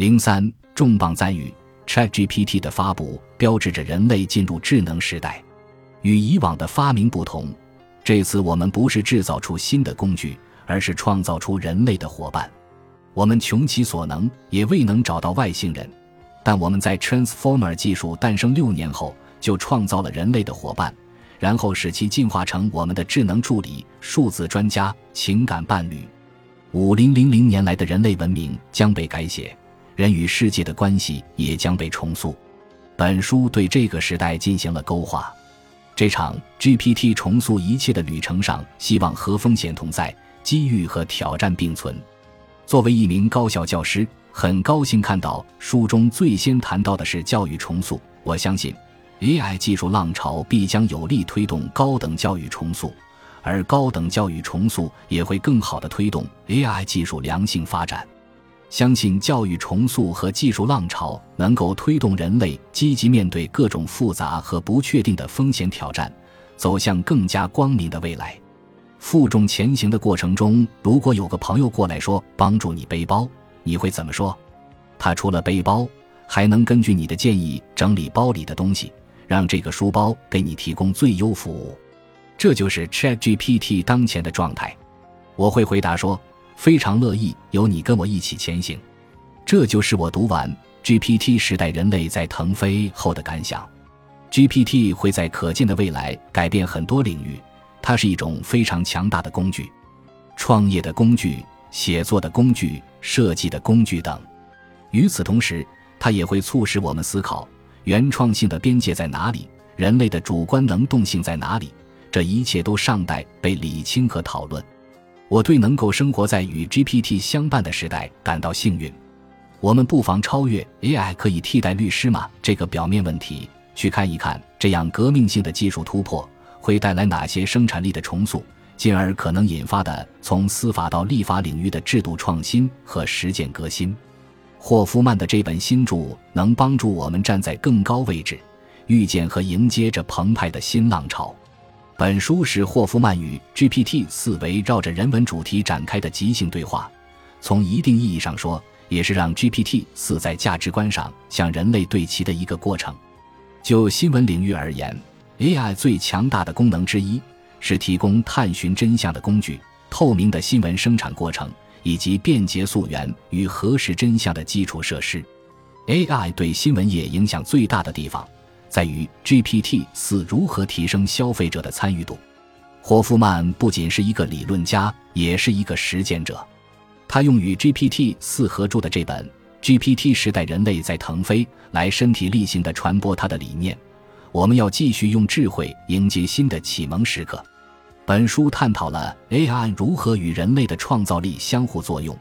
零三重磅赞誉：ChatGPT 的发布标志着人类进入智能时代。与以往的发明不同，这次我们不是制造出新的工具，而是创造出人类的伙伴。我们穷其所能也未能找到外星人，但我们在 Transformer 技术诞生六年后就创造了人类的伙伴，然后使其进化成我们的智能助理、数字专家、情感伴侣。五零零零年来的人类文明将被改写，人与世界的关系也将被重塑。本书对这个时代进行了勾画。这场 GPT 重塑一切的旅程上，希望和风险同在，机遇和挑战并存。作为一名高校教师，很高兴看到书中最先谈到的是教育重塑。我相信，AI 技术浪潮必将有力推动高等教育重塑，而高等教育重塑也会更好地推动 AI 技术良性发展。相信教育重塑和技术浪潮能够推动人类积极面对各种复杂和不确定的风险挑战，走向更加光明的未来。负重前行的过程中，如果有个朋友过来说帮助你背包，你会怎么说？他除了背包，还能根据你的建议整理包里的东西，让这个书包给你提供最优服务。这就是 ChatGPT 当前的状态。我会回答说，非常乐意有你跟我一起前行。这就是我读完 GPT 时代人类在腾飞后的感想。GPT 会在可见的未来改变很多领域。它是一种非常强大的工具，创业的工具、写作的工具、设计的工具等。与此同时，它也会促使我们思考：原创性的边界在哪里？人类的主观能动性在哪里？这一切都尚待被理清和讨论。我对能够生活在与 GPT 相伴的时代感到幸运。我们不妨超越 AI 可以替代律师吗这个表面问题，去看一看这样革命性的技术突破。会带来哪些生产力的重塑，进而可能引发的从司法到立法领域的制度创新和实践革新？霍夫曼的这本新著能帮助我们站在更高位置，预见和迎接着澎湃的新浪潮。本书是霍夫曼与 GPT 四围绕着人文主题展开的即兴对话，从一定意义上说，也是让 GPT 四在价值观上向人类对齐的一个过程。就新闻领域而言。AI 最强大的功能之一是提供探寻真相的工具、透明的新闻生产过程以及便捷溯源与核实真相的基础设施。AI 对新闻业影响最大的地方在于 GPT 四如何提升消费者的参与度。霍夫曼不仅是一个理论家，也是一个实践者。他用与 GPT 四合著的这本《GPT 时代：人类在腾飞》来身体力行地传播他的理念。我们要继续用智慧迎接新的启蒙时刻。本书探讨了 AI 如何与人类的创造力相互作用，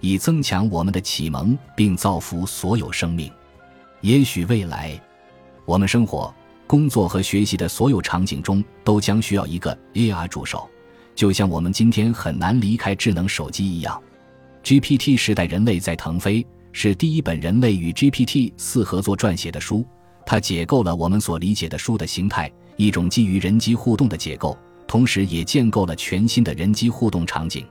以增强我们的启蒙，并造福所有生命。也许未来，我们生活、工作和学习的所有场景中都将需要一个 AI 助手，就像我们今天很难离开智能手机一样。GPT 时代，人类在腾飞是第一本人类与 GPT 四合作撰写的书。它解构了我们所理解的书的形态，一种基于人机互动的结构，同时也建构了全新的人机互动场景。